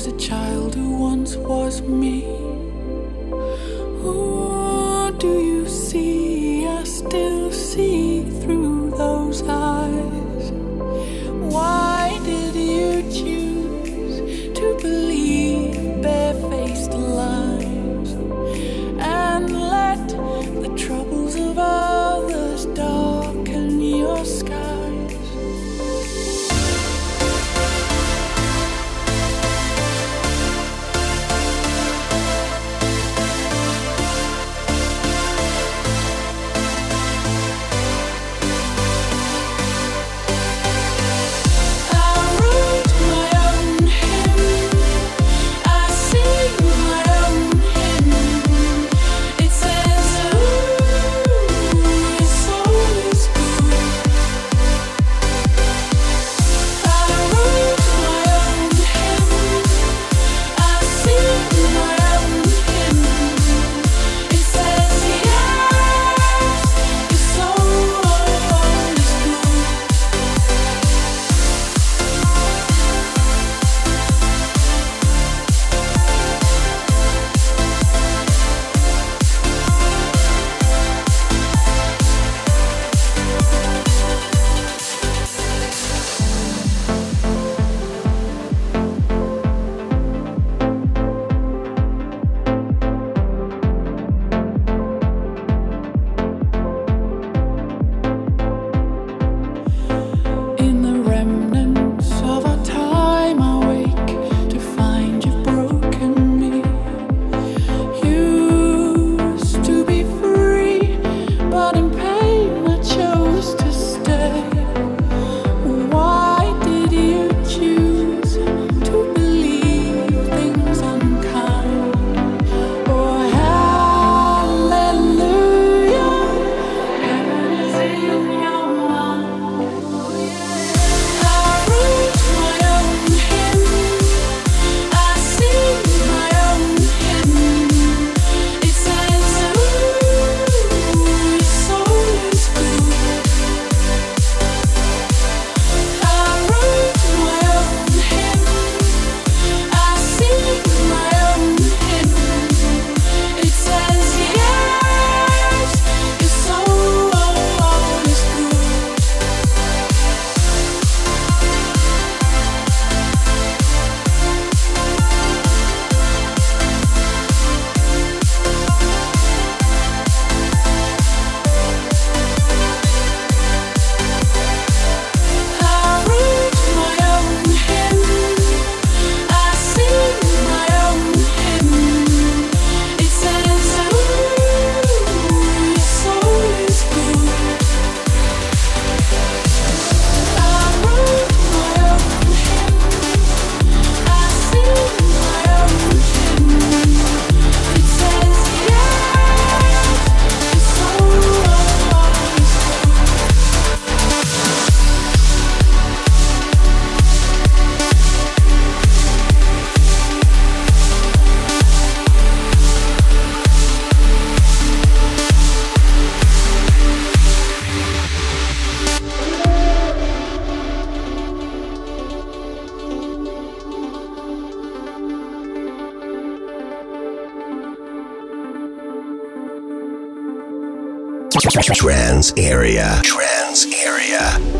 saves a child who once was me. Or do you see? I still see through those eyes. Why? Trans area. Trans area.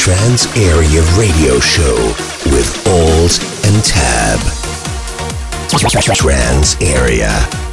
Trans Area Radio Show with Alt and Tab. Trans Area.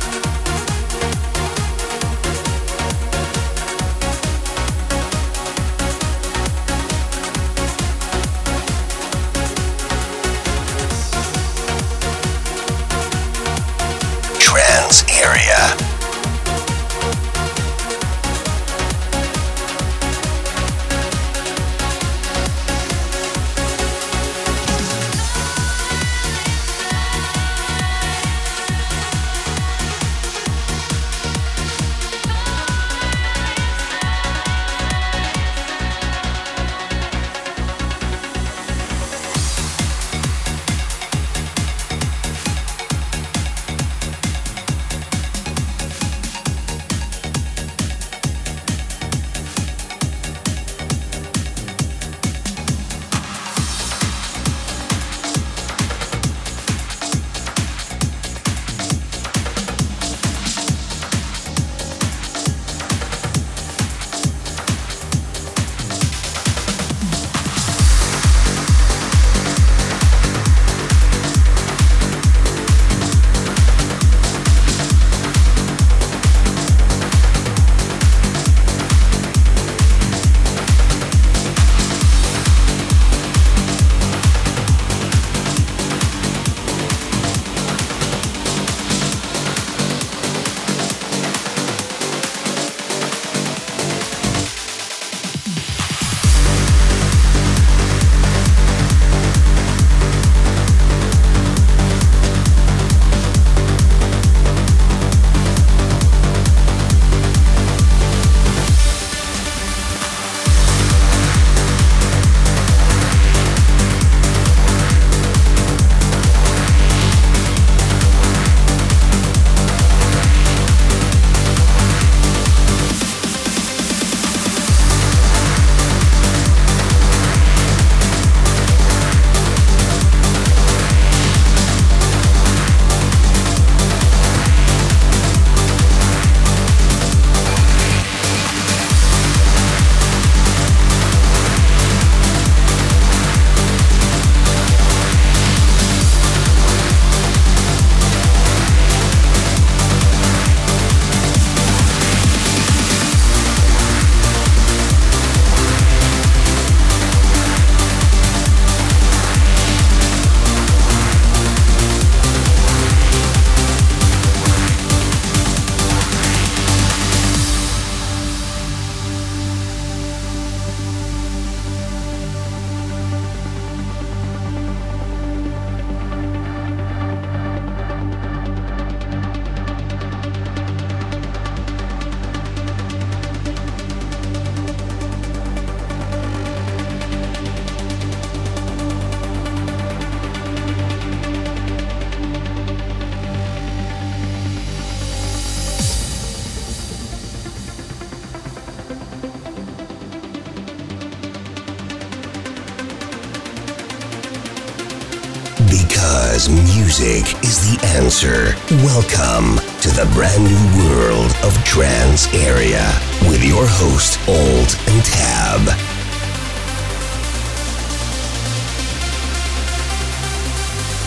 Answer. Welcome to the brand new world of Trans Area with your host, Alt and Tab.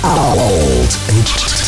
Alt and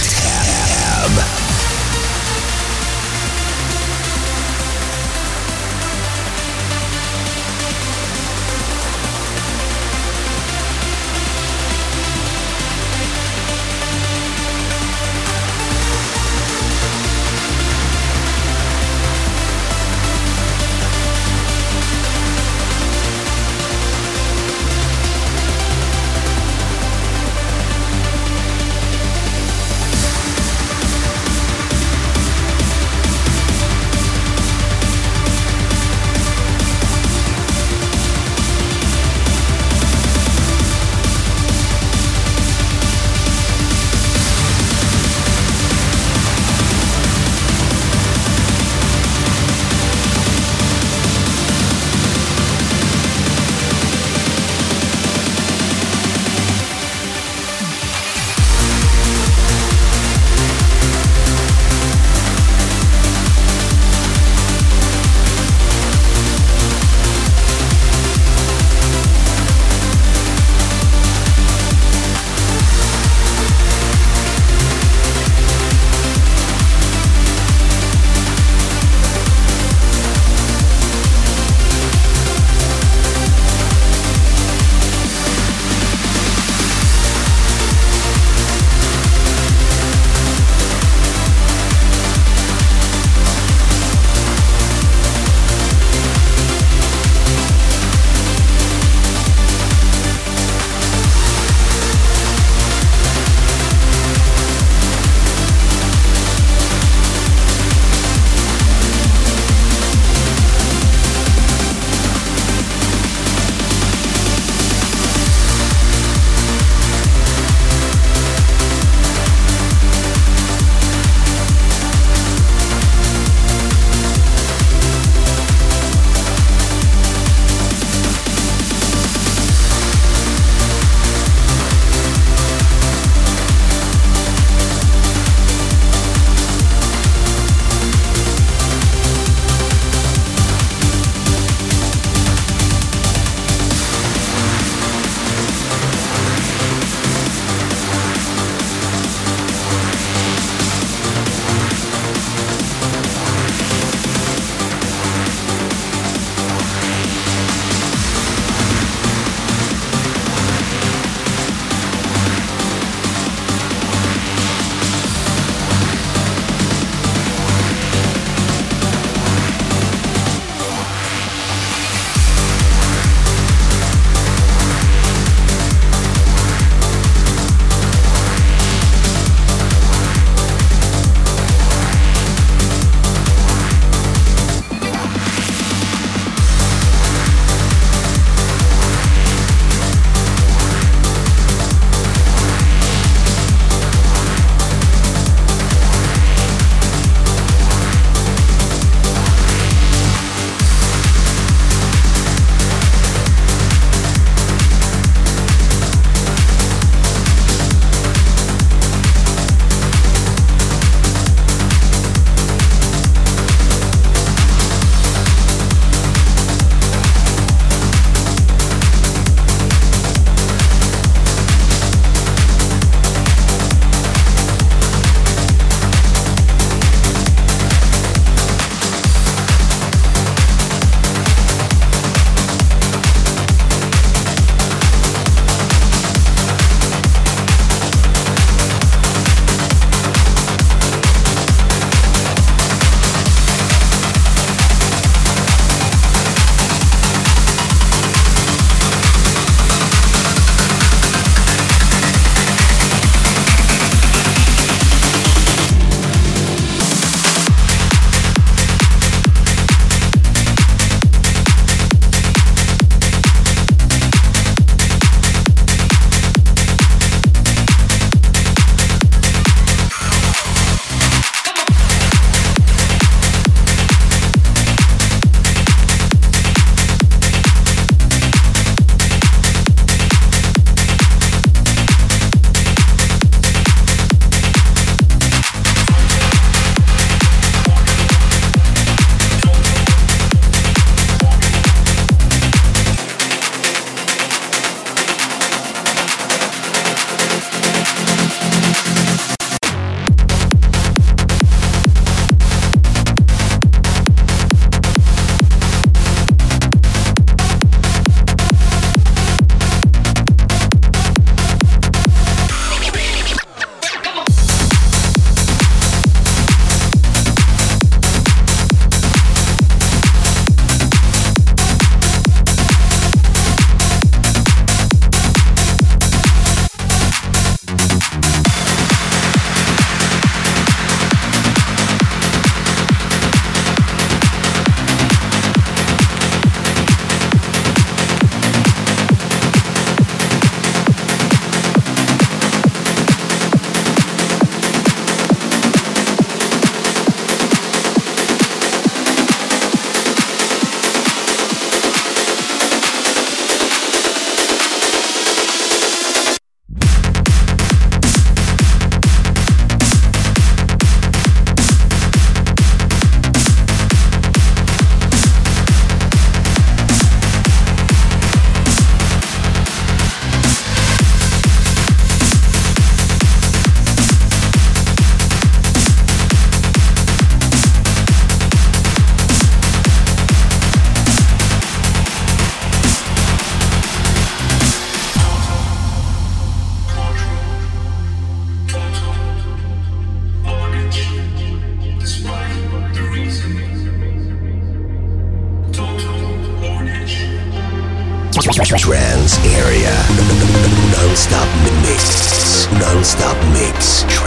Non-stop mix.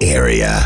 Area.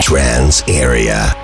Trans Area.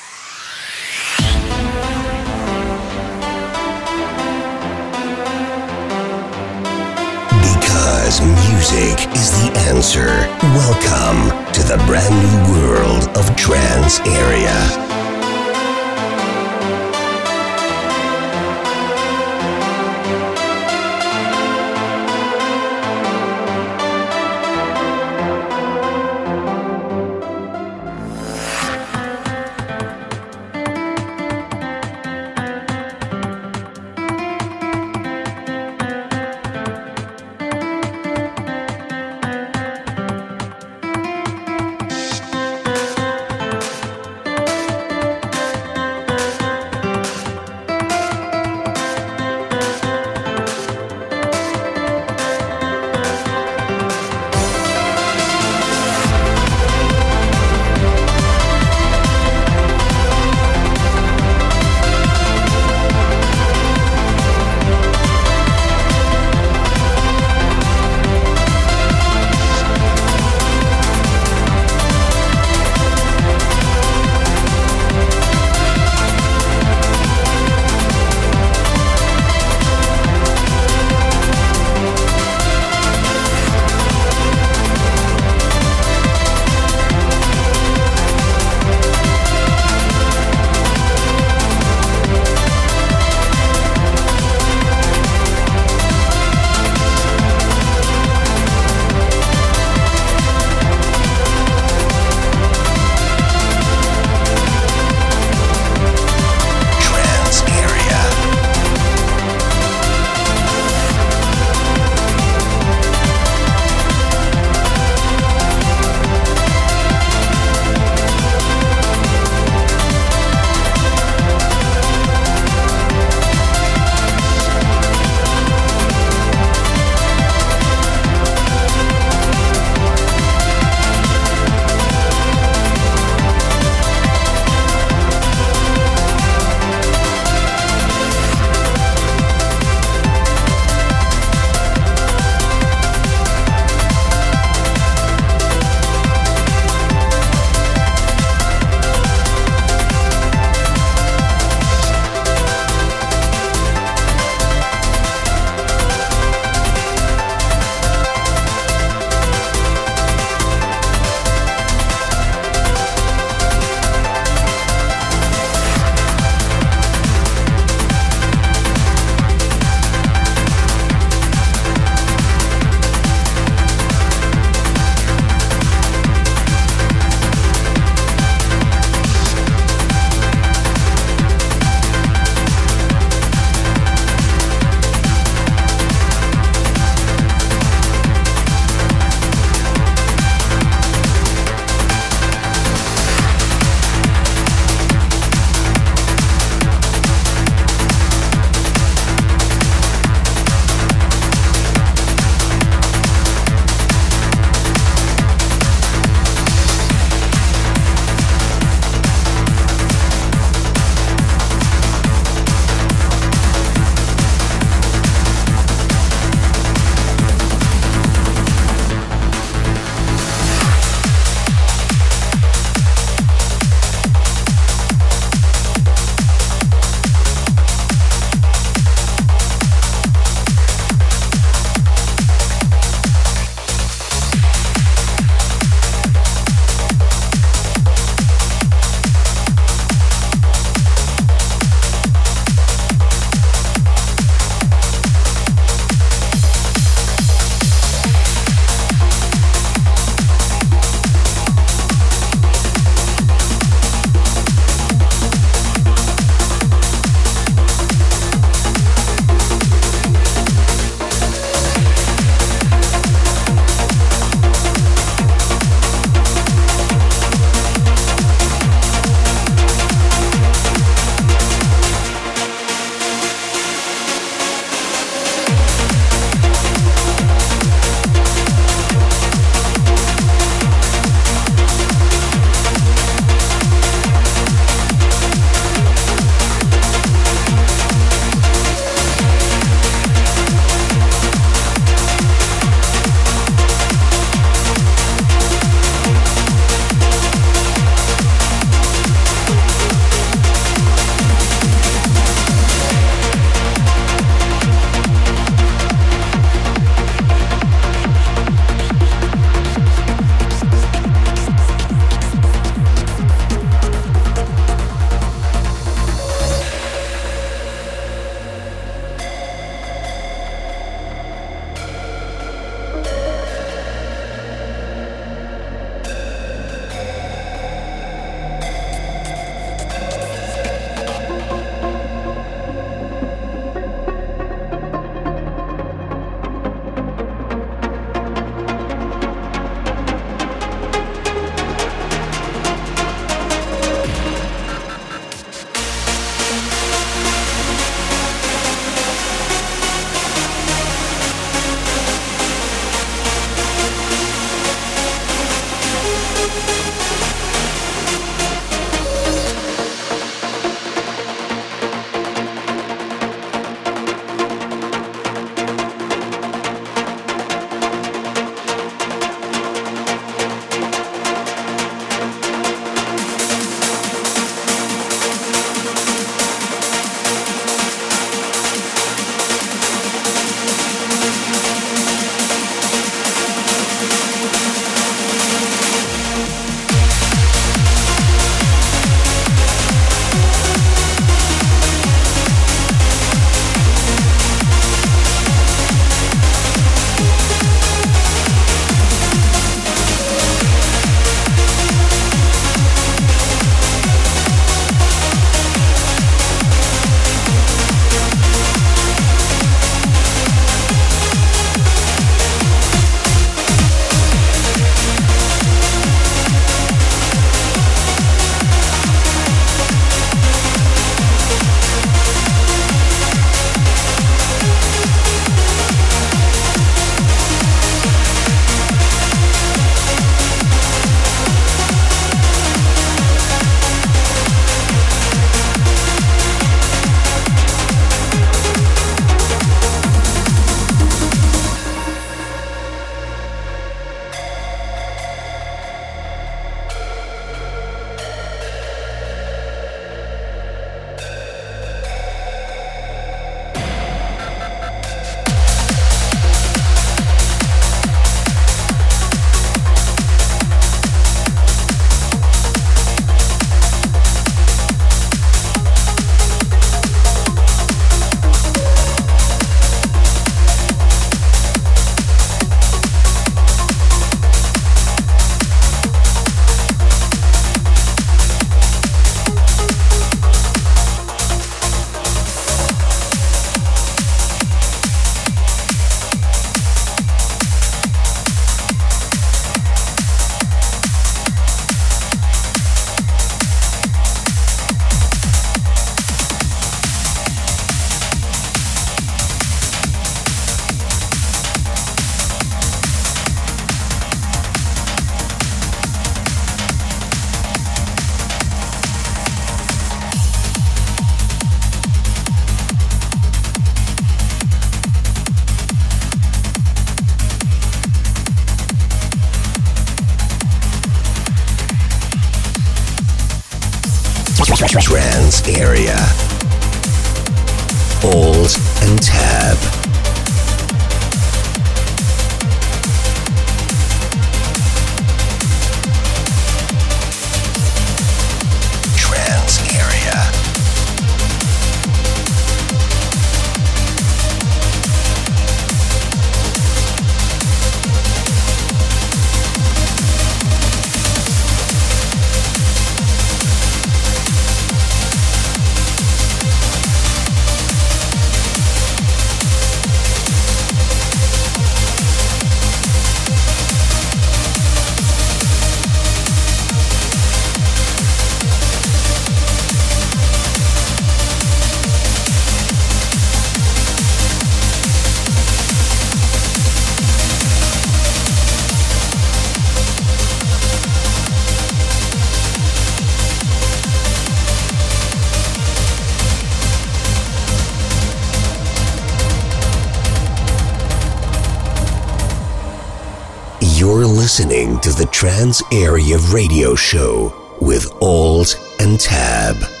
Listening to the Trans Area Radio Show with Alt and Tab.